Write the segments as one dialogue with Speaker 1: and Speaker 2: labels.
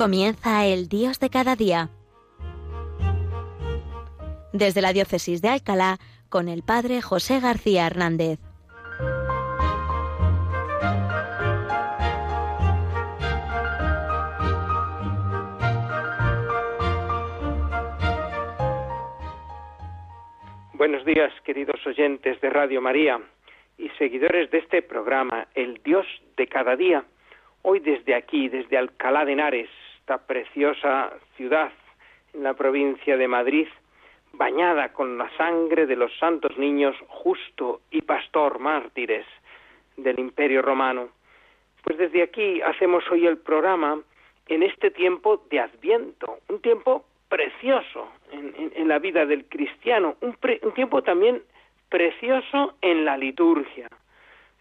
Speaker 1: Comienza el Dios de cada día. Desde la Diócesis de Alcalá, con el Padre José García Hernández.
Speaker 2: Buenos días, queridos oyentes de Radio María y seguidores de este programa, El Dios de cada día. Hoy desde aquí, desde Alcalá de Henares, preciosa ciudad en la provincia de Madrid, bañada con la sangre de los santos niños justo y pastor mártires del Imperio Romano. Pues desde aquí hacemos hoy el programa en este tiempo de Adviento, un tiempo precioso en, la vida del cristiano, un, un tiempo también precioso en la liturgia.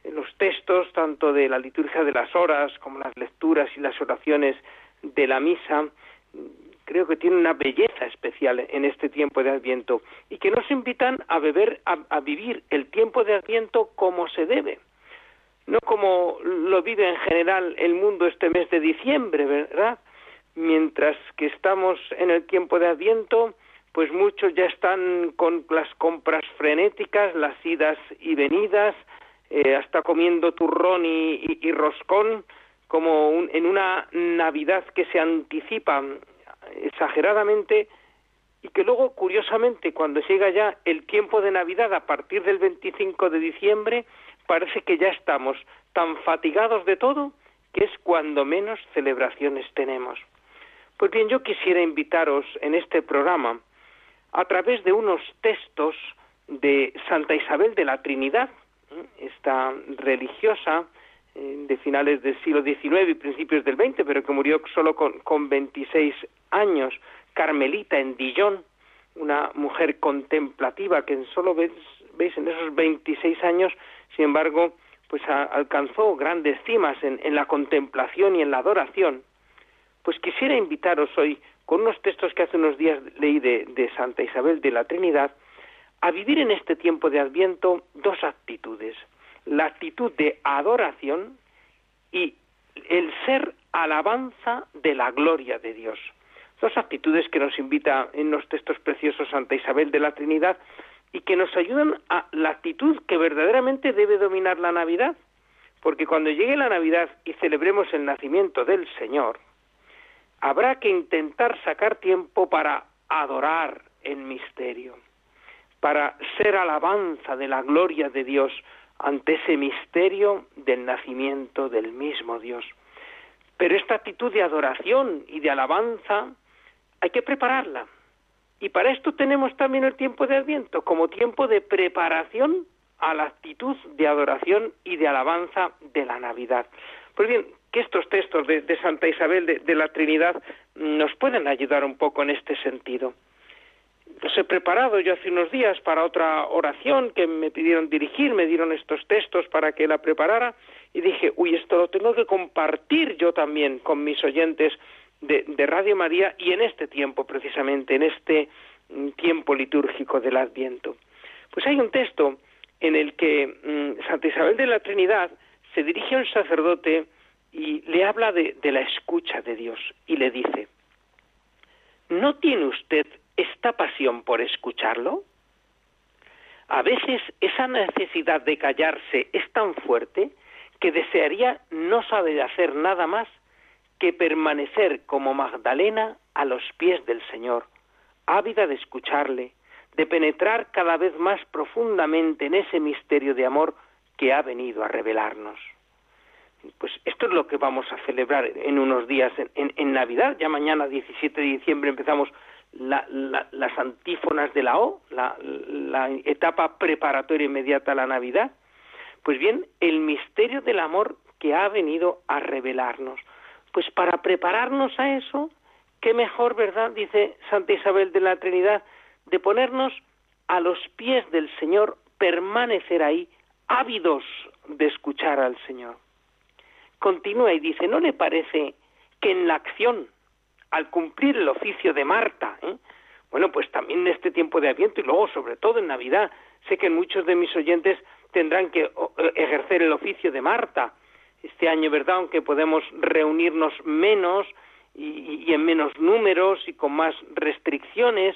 Speaker 2: En los textos, tanto de la liturgia de las horas como las lecturas y las oraciones de la misa, creo que tiene una belleza especial en este tiempo de Adviento y que nos invitan a beber, a, vivir el tiempo de Adviento como se debe, no como lo vive en general el mundo este mes de diciembre, ¿verdad? Mientras que estamos en el tiempo de Adviento, pues muchos ya están con las compras frenéticas, las idas y venidas, eh, hasta comiendo turrón y roscón, como en una Navidad que se anticipa exageradamente y que luego, curiosamente, cuando llega ya el tiempo de Navidad a partir del 25 de diciembre, parece que ya estamos tan fatigados de todo que es cuando menos celebraciones tenemos. Pues bien, yo quisiera invitaros en este programa a través de unos textos de Santa Isabel de la Trinidad, esta religiosa de finales del siglo XIX y principios del XX, pero que murió solo con, con 26 años, Carmelita en Dijon, una mujer contemplativa que solo veis, en esos 26 años, sin embargo, pues alcanzó grandes cimas en, en la contemplación y en la adoración. Pues quisiera invitaros hoy, con unos textos que hace unos días leí de, de Santa Isabel de la Trinidad, a vivir en este tiempo de Adviento dos actitudes la actitud de adoración y el ser alabanza de la gloria de Dios. Dos actitudes que nos invita en los textos preciosos Santa Isabel de la Trinidad y que nos ayudan a la actitud que verdaderamente debe dominar la Navidad. Porque cuando llegue la Navidad y celebremos el nacimiento del Señor, habrá que intentar sacar tiempo para adorar en misterio, para ser alabanza de la gloria de Dios, ante ese misterio del nacimiento del mismo Dios. Pero esta actitud de adoración y de alabanza hay que prepararla. Y para esto tenemos también el tiempo de Adviento como tiempo de preparación a la actitud de adoración y de alabanza de la Navidad. Pues bien, que estos textos de, Santa Isabel de la Trinidad nos pueden ayudar un poco en este sentido los he preparado yo hace unos días para otra oración que me pidieron dirigir, me dieron estos textos para que la preparara y dije, uy, esto lo tengo que compartir yo también con mis oyentes de, Radio María y en este tiempo precisamente, en este mm, tiempo litúrgico del Adviento. Pues hay un texto en el que mm, Santa Isabel de la Trinidad se dirige a un sacerdote y le habla de la escucha de Dios y le dice, ¿no tiene usted esta pasión por escucharlo? A veces esa necesidad de callarse es tan fuerte que desearía no saber hacer nada más que permanecer como Magdalena a los pies del Señor, ávida de escucharle, de penetrar cada vez más profundamente en ese misterio de amor que ha venido a revelarnos. Pues esto es lo que vamos a celebrar en unos días en, en Navidad. Ya mañana, 17 de diciembre, empezamos las antífonas de la O, la, etapa preparatoria inmediata a la Navidad, pues bien, el misterio del amor que ha venido a revelarnos. Pues para prepararnos a eso, qué mejor, ¿verdad? Dice Santa Isabel de la Trinidad, de ponernos a los pies del Señor, permanecer ahí, ávidos de escuchar al Señor. Continúa y dice, ¿no le parece que en la acción al cumplir el oficio de Marta. ¿eh? Bueno, pues también en este tiempo de Adviento y luego, sobre todo en Navidad, sé que muchos de mis oyentes tendrán que eh, ejercer el oficio de Marta. Este año, ¿verdad? Aunque podemos reunirnos menos y, y en menos números y con más restricciones,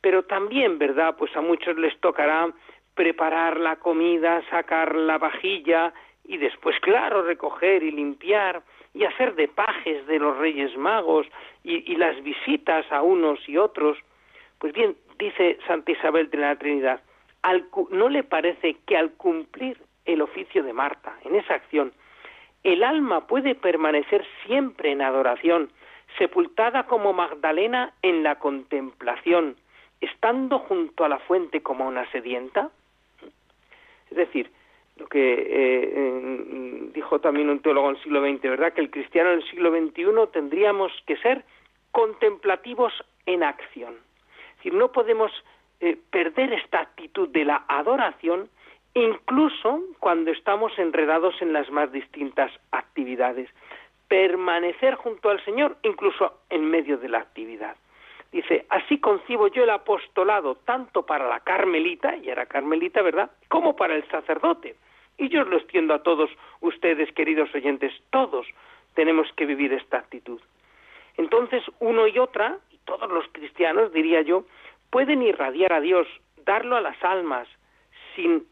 Speaker 2: pero también, ¿verdad? Pues a muchos les tocará preparar la comida, sacar la vajilla y después, claro, recoger y limpiar y hacer de pajes de los Reyes Magos y, las visitas a unos y otros. Pues bien, dice Santa Isabel de la Trinidad, ¿no le parece que al cumplir el oficio de Marta, en esa acción, el alma puede permanecer siempre en adoración, sepultada como Magdalena en la contemplación, estando junto a la fuente como una sedienta? Es decir, lo que eh, dijo también un teólogo en el siglo XX, ¿verdad? Que el cristiano en el siglo XXI tendríamos que ser contemplativos en acción. Es decir, no podemos eh, perder esta actitud de la adoración incluso cuando estamos enredados en las más distintas actividades. Permanecer junto al Señor incluso en medio de la actividad. Dice, así concibo yo el apostolado tanto para la carmelita, y era carmelita, ¿verdad?, como para el sacerdote. Y yo os lo extiendo a todos ustedes, queridos oyentes, todos tenemos que vivir esta actitud. Entonces, uno y otra, y todos los cristianos, diría yo, pueden irradiar a Dios, darlo a las almas, sin,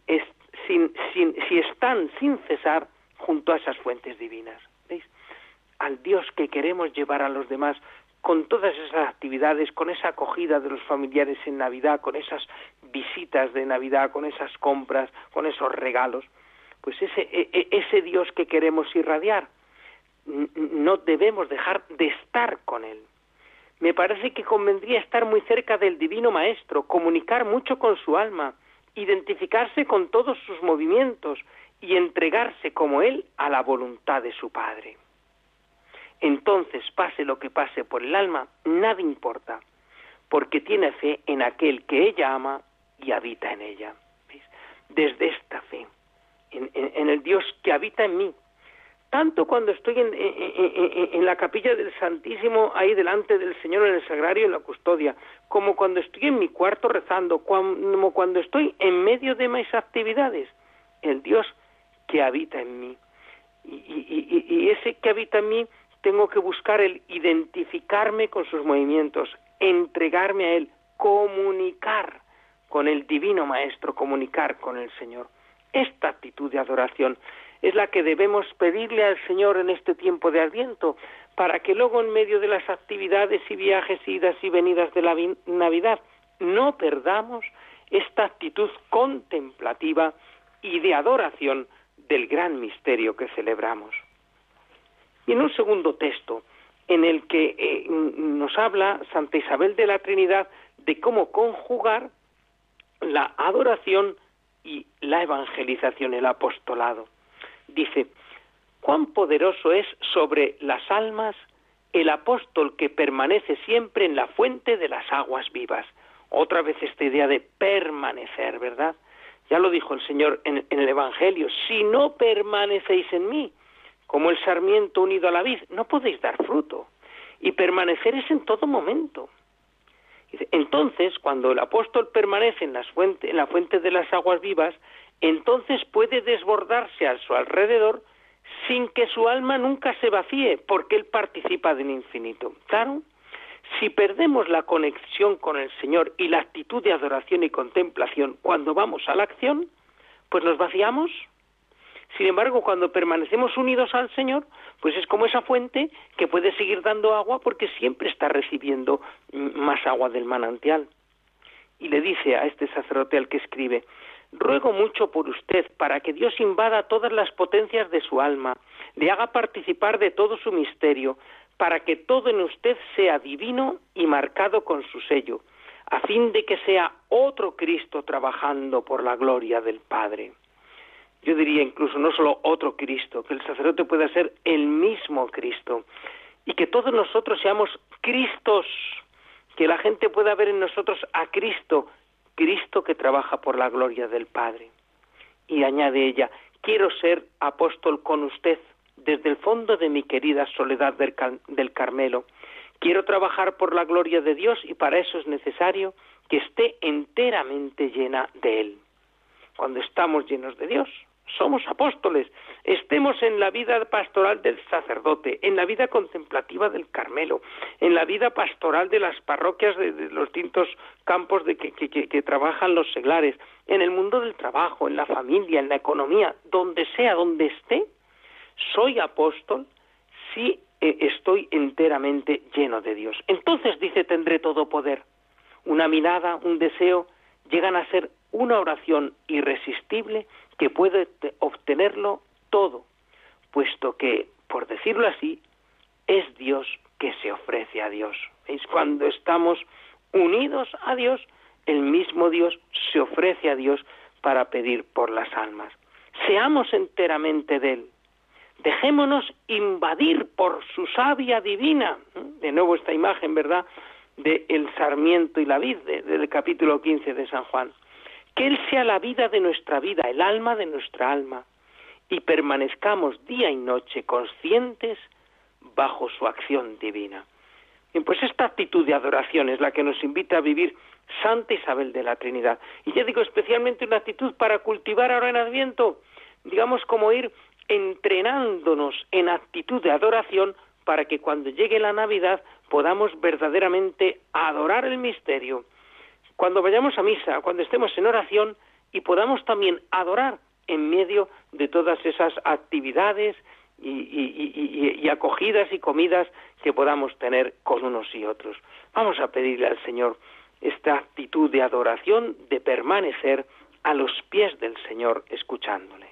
Speaker 2: sin, sin, si están sin cesar junto a esas fuentes divinas. ¿Veis? Al Dios que queremos llevar a los demás con todas esas actividades, con esa acogida de los familiares en Navidad, con esas visitas de Navidad, con esas compras, con esos regalos, pues ese, e, e, ese Dios que queremos irradiar, no debemos dejar de estar con Él. Me parece que convendría estar muy cerca del Divino Maestro, comunicar mucho con su alma, identificarse con todos sus movimientos y entregarse como Él a la voluntad de su Padre entonces pase lo que pase por el alma, nada importa, porque tiene fe en aquel que ella ama y habita en ella. Desde esta fe, en, el Dios que habita en mí, tanto cuando estoy en, la capilla del Santísimo, ahí delante del Señor en el sagrario, en la custodia, como cuando estoy en mi cuarto rezando, como cuando estoy en medio de mis actividades, el Dios que habita en mí. Y, y ese que habita en mí tengo que buscar el identificarme con sus movimientos, entregarme a Él, comunicar con el Divino Maestro, comunicar con el Señor. Esta actitud de adoración es la que debemos pedirle al Señor en este tiempo de Adviento, para que luego en medio de las actividades y viajes, idas y venidas de la Navidad, no perdamos esta actitud contemplativa y de adoración del gran misterio que celebramos. Y en un segundo texto, en el que eh, nos habla Santa Isabel de la Trinidad de cómo conjugar la adoración y la evangelización, el apostolado. Dice, cuán poderoso es sobre las almas el apóstol que permanece siempre en la fuente de las aguas vivas. Otra vez esta idea de permanecer, ¿verdad? Ya lo dijo el Señor en, en el Evangelio, si no permanecéis en mí, como el sarmiento unido a la vid, no podéis dar fruto. Y permanecer es en todo momento. Entonces, cuando el apóstol permanece en, en la fuente de las aguas vivas, entonces puede desbordarse a su alrededor sin que su alma nunca se vacíe, porque él participa del infinito. Claro, si perdemos la conexión con el Señor y la actitud de adoración y contemplación cuando vamos a la acción, pues nos vaciamos sin embargo, cuando permanecemos unidos al Señor, pues es como esa fuente que puede seguir dando agua porque siempre está recibiendo más agua del manantial. Y le dice a este sacerdote al que escribe, ruego mucho por usted para que Dios invada todas las potencias de su alma, le haga participar de todo su misterio, para que todo en usted sea divino y marcado con su sello, a fin de que sea otro Cristo trabajando por la gloria del Padre yo diría incluso no solo otro Cristo, que el sacerdote pueda ser el mismo Cristo y que todos nosotros seamos Cristos, que la gente pueda ver en nosotros a Cristo, Cristo que trabaja por la gloria del Padre. Y añade ella, quiero ser apóstol con usted desde el fondo de mi querida soledad del, Carmelo. Quiero trabajar por la gloria de Dios y para eso es necesario que esté enteramente llena de Él. Cuando estamos llenos de Dios, somos apóstoles, estemos en la vida pastoral del sacerdote, en la vida contemplativa del Carmelo, en la vida pastoral de las parroquias de, los distintos campos de que, trabajan los seglares, en el mundo del trabajo, en la familia, en la economía, donde sea, donde esté, soy apóstol si eh, estoy enteramente lleno de Dios. Entonces dice, tendré todo poder. Una mirada, un deseo, llegan a ser una oración irresistible que puede obtenerlo todo, puesto que, por decirlo así, es Dios que se ofrece a Dios. Es cuando estamos unidos a Dios, el mismo Dios se ofrece a Dios para pedir por las almas. Seamos enteramente de Él. Dejémonos invadir por su savia divina. De nuevo esta imagen, ¿verdad? De el sarmiento y la vid, del capítulo 15 de San Juan. Que Él sea la vida de nuestra vida, el alma de nuestra alma, y permanezcamos día y noche conscientes bajo su acción divina. Bien, pues esta actitud de adoración es la que nos invita a vivir Santa Isabel de la Trinidad. Y ya digo, especialmente una actitud para cultivar ahora en Adviento, digamos como ir entrenándonos en actitud de adoración para que cuando llegue la Navidad podamos verdaderamente adorar el misterio. Cuando vayamos a misa, cuando estemos en oración y podamos también adorar en medio de todas esas actividades y, acogidas y comidas que podamos tener con unos y otros. Vamos a pedirle al Señor esta actitud de adoración, de permanecer a los pies del Señor escuchándole.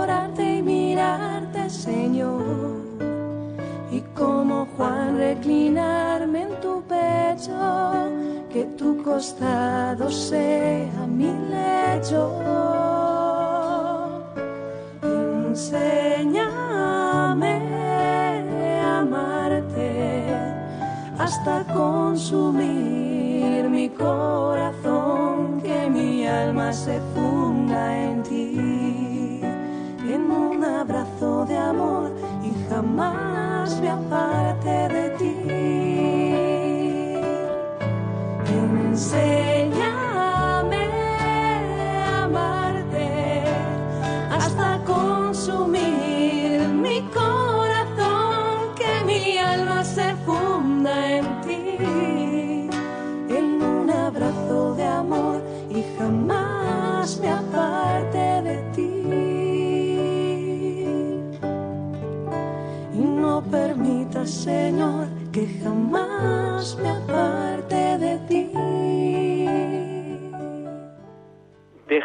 Speaker 3: Señor. Y como Juan reclinarme en tu pecho, que tu costado sea mi lecho. Enséñame a amarte hasta consumir mi corazón, que mi alma se funda y jamás me aparte de ti.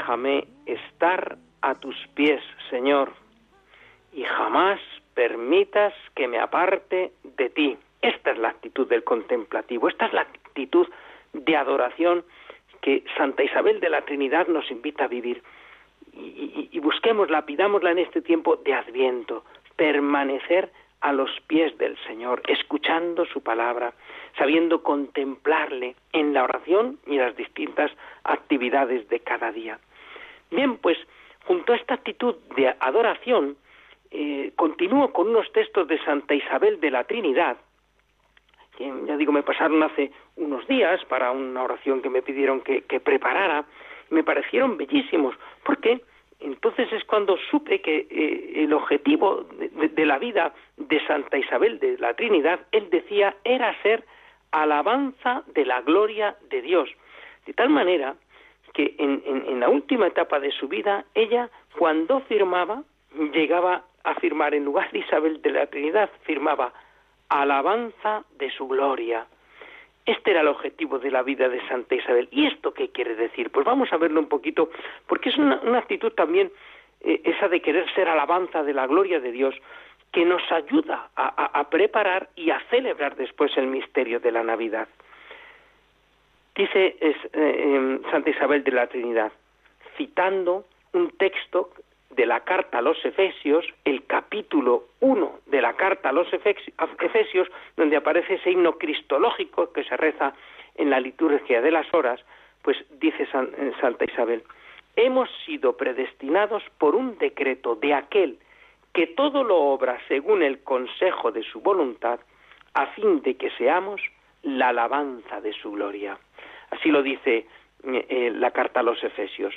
Speaker 2: Déjame estar a tus pies, Señor, y jamás permitas que me aparte de ti. Esta es la actitud del contemplativo, esta es la actitud de adoración que Santa Isabel de la Trinidad nos invita a vivir. Y, y busquémosla, pidámosla en este tiempo de adviento, permanecer a los pies del Señor, escuchando su palabra, sabiendo contemplarle en la oración y las distintas actividades de cada día. Bien, pues junto a esta actitud de adoración, eh, continúo con unos textos de Santa Isabel de la Trinidad, que ya digo, me pasaron hace unos días para una oración que me pidieron que, preparara, me parecieron bellísimos, porque entonces es cuando supe que eh, el objetivo de, la vida de Santa Isabel de la Trinidad, él decía, era ser alabanza de la gloria de Dios. De tal manera que en, la última etapa de su vida, ella, cuando firmaba, llegaba a firmar, en lugar de Isabel de la Trinidad, firmaba alabanza de su gloria. Este era el objetivo de la vida de Santa Isabel. ¿Y esto qué quiere decir? Pues vamos a verlo un poquito, porque es una, actitud también eh, esa de querer ser alabanza de la gloria de Dios, que nos ayuda a, preparar y a celebrar después el misterio de la Navidad. Dice eh, Santa Isabel de la Trinidad, citando un texto de la carta a los Efesios, el capítulo 1 de la carta a los Efesios, donde aparece ese himno cristológico que se reza en la liturgia de las horas, pues dice eh, Santa Isabel, hemos sido predestinados por un decreto de aquel que todo lo obra según el consejo de su voluntad, a fin de que seamos la alabanza de su gloria. Así lo dice eh, eh, la carta a los Efesios.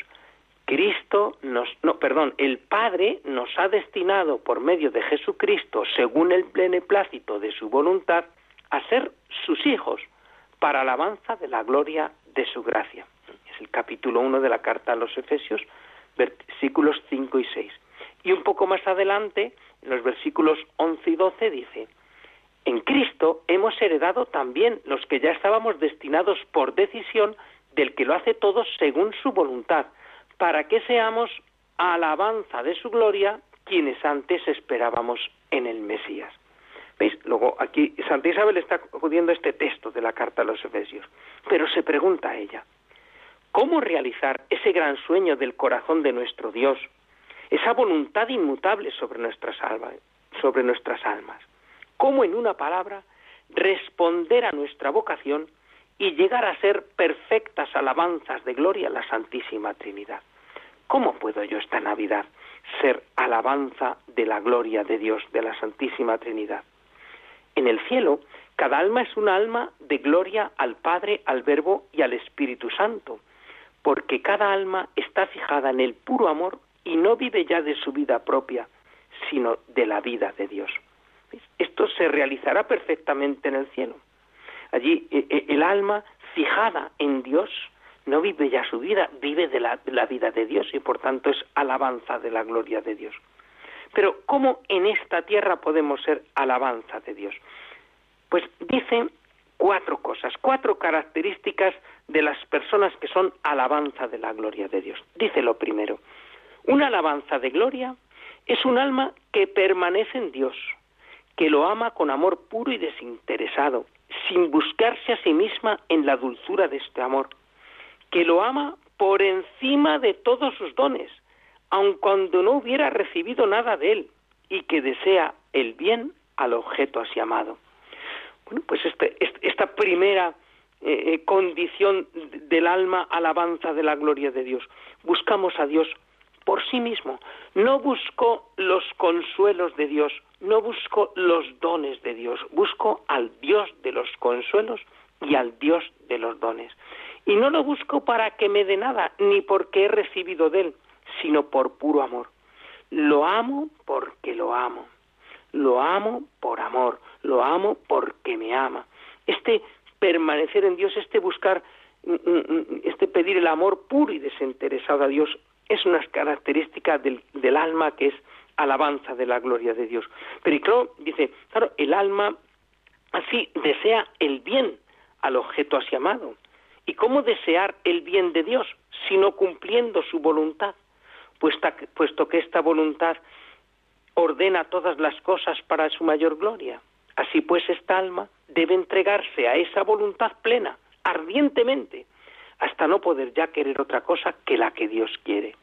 Speaker 2: Cristo nos, no, perdón, el Padre nos ha destinado por medio de Jesucristo, según el beneplácito de su voluntad, a ser sus hijos, para alabanza de la gloria de su gracia. Es el capítulo 1 de la carta a los Efesios, versículos 5 y 6. Y un poco más adelante, en los versículos 11 y 12, dice, en Cristo hemos heredado también los que ya estábamos destinados por decisión del que lo hace todo según su voluntad, para que seamos alabanza de su gloria quienes antes esperábamos en el Mesías. ¿Veis? Luego aquí Santa Isabel está acudiendo a este texto de la carta a los Efesios, pero se pregunta a ella, ¿cómo realizar ese gran sueño del corazón de nuestro Dios esa voluntad inmutable sobre nuestras almas, sobre nuestras almas. Cómo en una palabra responder a nuestra vocación y llegar a ser perfectas alabanzas de gloria a la Santísima Trinidad. ¿Cómo puedo yo esta Navidad ser alabanza de la gloria de Dios, de la Santísima Trinidad? En el cielo, cada alma es una alma de gloria al Padre, al Verbo y al Espíritu Santo, porque cada alma está fijada en el puro amor y no vive ya de su vida propia, sino de la vida de Dios. Esto se realizará perfectamente en el cielo. Allí e, e, el alma fijada en Dios no vive ya su vida, vive de la, la vida de Dios y por tanto es alabanza de la gloria de Dios. Pero ¿cómo en esta tierra podemos ser alabanza de Dios? Pues dice cuatro cosas, cuatro características de las personas que son alabanza de la gloria de Dios. Dice lo primero, una alabanza de gloria es un alma que permanece en Dios, que lo ama con amor puro y desinteresado, sin buscarse a sí misma en la dulzura de este amor, que lo ama por encima de todos sus dones, aun cuando no hubiera recibido nada de él, y que desea el bien al objeto así amado. Bueno, pues este, esta primera eh, eh, condición del alma alabanza de la gloria de Dios. Buscamos a Dios por sí mismo. No busco los consuelos de Dios, no busco los dones de Dios, busco al Dios de los consuelos y al Dios de los dones. Y no lo busco para que me dé nada, ni porque he recibido de él, sino por puro amor. Lo amo porque lo amo. Lo amo por amor, lo amo porque me ama. Este permanecer en Dios, este buscar, mm, mm, mm, este pedir el amor puro y desinteresado a Dios, es una característica del, del alma que es alabanza de la gloria de Dios. Pero claro, dice, claro, el alma así desea el bien al objeto así amado. ¿Y cómo desear el bien de Dios sino cumpliendo su voluntad? Puesto que esta voluntad ordena todas las cosas para su mayor gloria. Así pues, esta alma debe entregarse a esa voluntad plena, ardientemente, hasta no poder ya querer otra cosa que la que Dios quiere.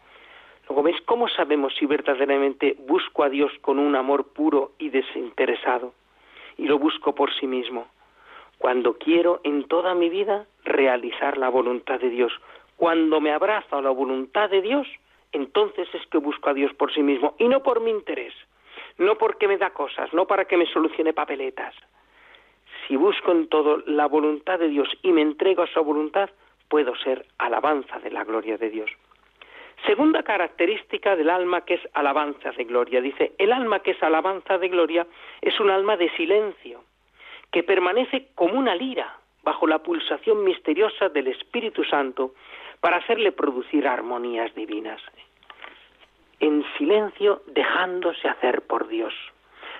Speaker 2: Luego veis cómo sabemos si verdaderamente busco a Dios con un amor puro y desinteresado y lo busco por sí mismo. Cuando quiero en toda mi vida realizar la voluntad de Dios, cuando me abrazo a la voluntad de Dios, entonces es que busco a Dios por sí mismo y no por mi interés, no porque me da cosas, no para que me solucione papeletas. Si busco en todo la voluntad de Dios y me entrego a su voluntad, puedo ser alabanza de la gloria de Dios. Segunda característica del alma que es alabanza de gloria. Dice, el alma que es alabanza de gloria es un alma de silencio, que permanece como una lira bajo la pulsación misteriosa del Espíritu Santo para hacerle producir armonías divinas. En silencio, dejándose hacer por Dios,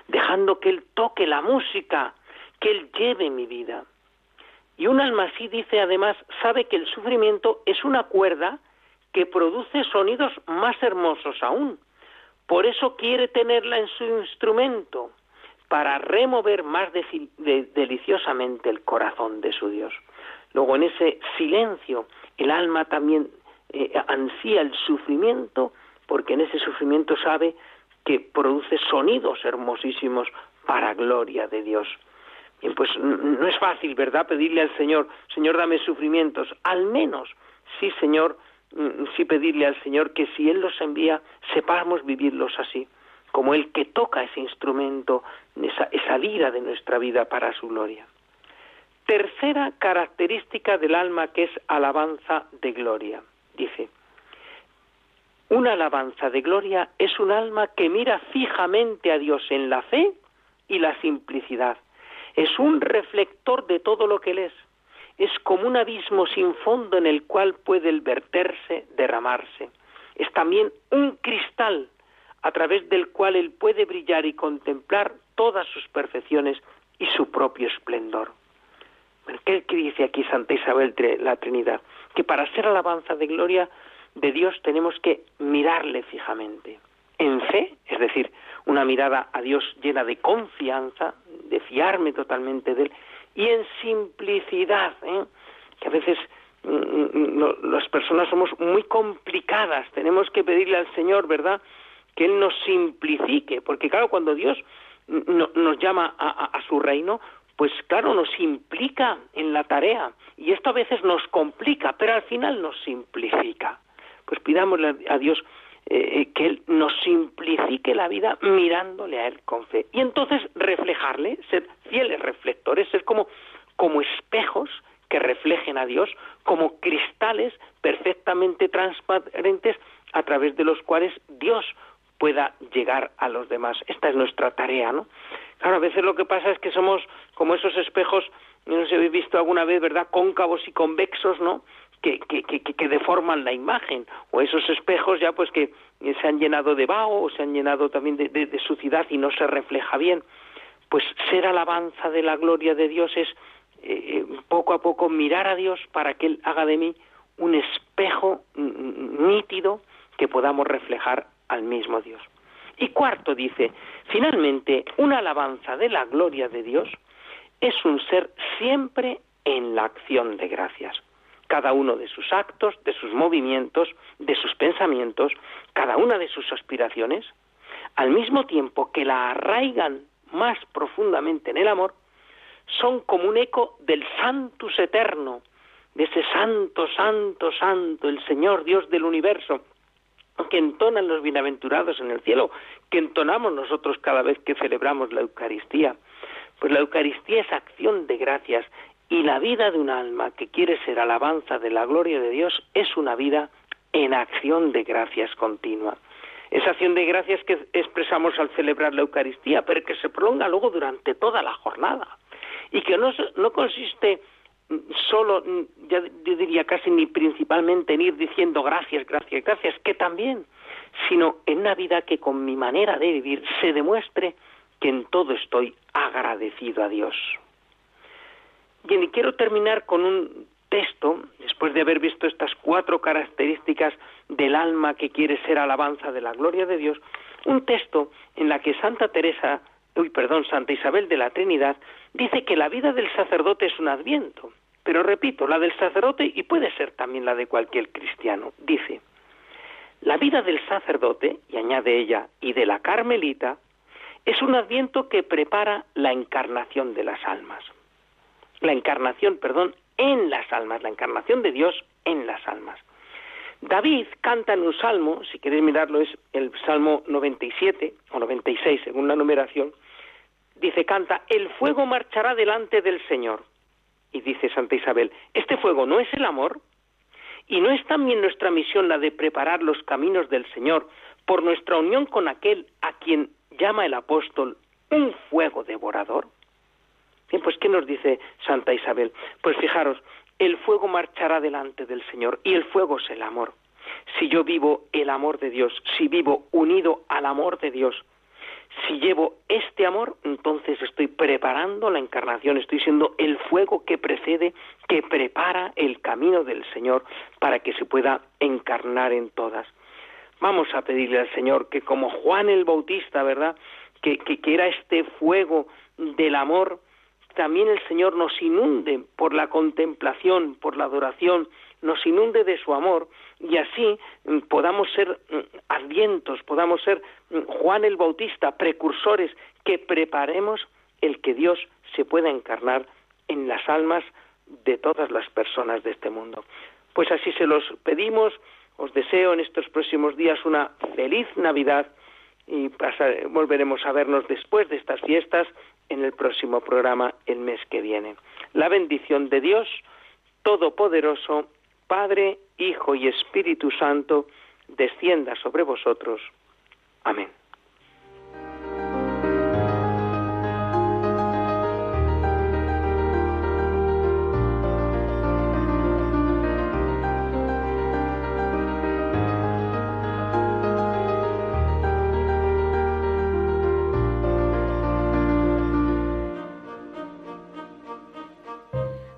Speaker 2: dejando que Él toque la música, que Él lleve mi vida. Y un alma así dice además, sabe que el sufrimiento es una cuerda que produce sonidos más hermosos aún, Por eso quiere tenerla en su instrumento, para remover más deliciosamente el corazón de su Dios. Luego en ese silencio el alma también eh, ansía el sufrimiento porque en ese sufrimiento sabe que produce sonidos hermosísimos para gloria de Dios. Bien, pues no es fácil, ¿verdad?, pedirle al Señor, Señor, dame sufrimientos. Al menos, sí, Señor, sí pedirle al Señor que si Él los envía, sepamos vivirlos así, como el que toca ese instrumento, esa, esa lira de nuestra vida para su gloria. Tercera característica del alma que es alabanza de gloria. Dice, una alabanza de gloria es un alma que mira fijamente a Dios en la fe y la simplicidad. Es un reflector de todo lo que Él es. Es como un abismo sin fondo en el cual puede el verterse, derramarse. Es también un cristal a través del cual Él puede brillar y contemplar todas sus perfecciones y su propio esplendor. ¿Qué, dice aquí Santa Isabel la Trinidad? Que para ser alabanza de gloria de Dios tenemos que mirarle fijamente. En fe, es decir, una mirada a Dios llena de confianza, de fiarme totalmente de Él, y en simplicidad, ¿eh? que a veces mm, mm, las personas somos muy complicadas, tenemos que pedirle al Señor, ¿verdad?, que Él nos simplifique, porque claro, cuando Dios nos llama a su reino, pues claro, nos implica en la tarea y esto a veces nos complica, pero al final nos simplifica. Pues pidámosle a Dios eh, que Él nos simplifique la vida mirándole a Él con fe. Y entonces reflejarle, ser fieles reflectores, ser como, como espejos que reflejen a Dios, como cristales perfectamente transparentes a través de los cuales Dios pueda llegar a los demás. Esta es nuestra tarea, ¿no? Claro, a veces lo que pasa es que somos como esos espejos, no sé si habéis visto alguna vez, ¿verdad? Cóncavos y convexos, ¿no? Que, que, que, que, deforman la imagen, o esos espejos ya pues que se han llenado de vaho o se han llenado también de, suciedad y no se refleja bien. Pues ser alabanza de la gloria de Dios es eh, poco a poco mirar a Dios para que Él haga de mí un espejo nítido que podamos reflejar al mismo Dios. Y cuarto dice, finalmente, una alabanza de la gloria de Dios es un ser siempre en la acción de gracias. Cada uno de sus actos, de sus movimientos, de sus pensamientos, cada una de sus aspiraciones, al mismo tiempo que la arraigan más profundamente en el amor, son como un eco del Santus eterno, de ese santo, santo, santo, el Señor Dios del universo, que entonan los bienaventurados en el cielo, que entonamos nosotros cada vez que celebramos la Eucaristía. Pues la Eucaristía es acción de gracias y la vida de un alma que quiere ser alabanza de la gloria de Dios es una vida en acción de gracias continua. Esa acción de gracias que expresamos al celebrar la Eucaristía, pero que se prolonga luego durante toda la jornada y que no, consiste solo, yo diría casi ni principalmente en ir diciendo gracias, gracias, gracias, que también, sino en una vida que con mi manera de vivir se demuestre que en todo estoy agradecido a Dios. Y quiero terminar con un texto, después de haber visto estas cuatro características del alma que quiere ser alabanza de la gloria de Dios, un texto en la que Santa Teresa uy, perdón, Santa Isabel de la Trinidad, dice que la vida del sacerdote es un adviento. Pero repito, la del sacerdote y puede ser también la de cualquier cristiano. Dice, la vida del sacerdote, y añade ella, y de la carmelita, es un adviento que prepara la encarnación de las almas. La encarnación, perdón, en las almas, la encarnación de Dios en las almas. David canta en un salmo, si queréis mirarlo es el Salmo 97 o 96 según la numeración, dice, canta, el fuego marchará delante del Señor. Y dice Santa Isabel, ¿este fuego no es el amor? ¿Y no es también nuestra misión la de preparar los caminos del Señor por nuestra unión con aquel a quien llama el apóstol un fuego devorador? Bien, pues ¿qué nos dice Santa Isabel? Pues fijaros, el fuego marchará delante del Señor y el fuego es el amor. Si yo vivo el amor de Dios, si vivo unido al amor de Dios, si llevo este amor, entonces estoy preparando la encarnación, estoy siendo el fuego que precede, que prepara el camino del Señor para que se pueda encarnar en todas. Vamos a pedirle al Señor que como Juan el Bautista, ¿verdad? Que, que, era este fuego del amor, también el Señor nos inunde por la contemplación, por la adoración, nos inunde de su amor y así mm, podamos ser mm, ardientos, podamos ser mm, Juan el Bautista, precursores, que preparemos el que Dios se pueda encarnar en las almas de todas las personas de este mundo. Pues así se los pedimos, os deseo en estos próximos días una feliz Navidad y volveremos a vernos después de estas fiestas en el próximo programa el mes que viene. La bendición de Dios Todopoderoso, Padre, Hijo y Espíritu Santo, descienda sobre vosotros. Amén.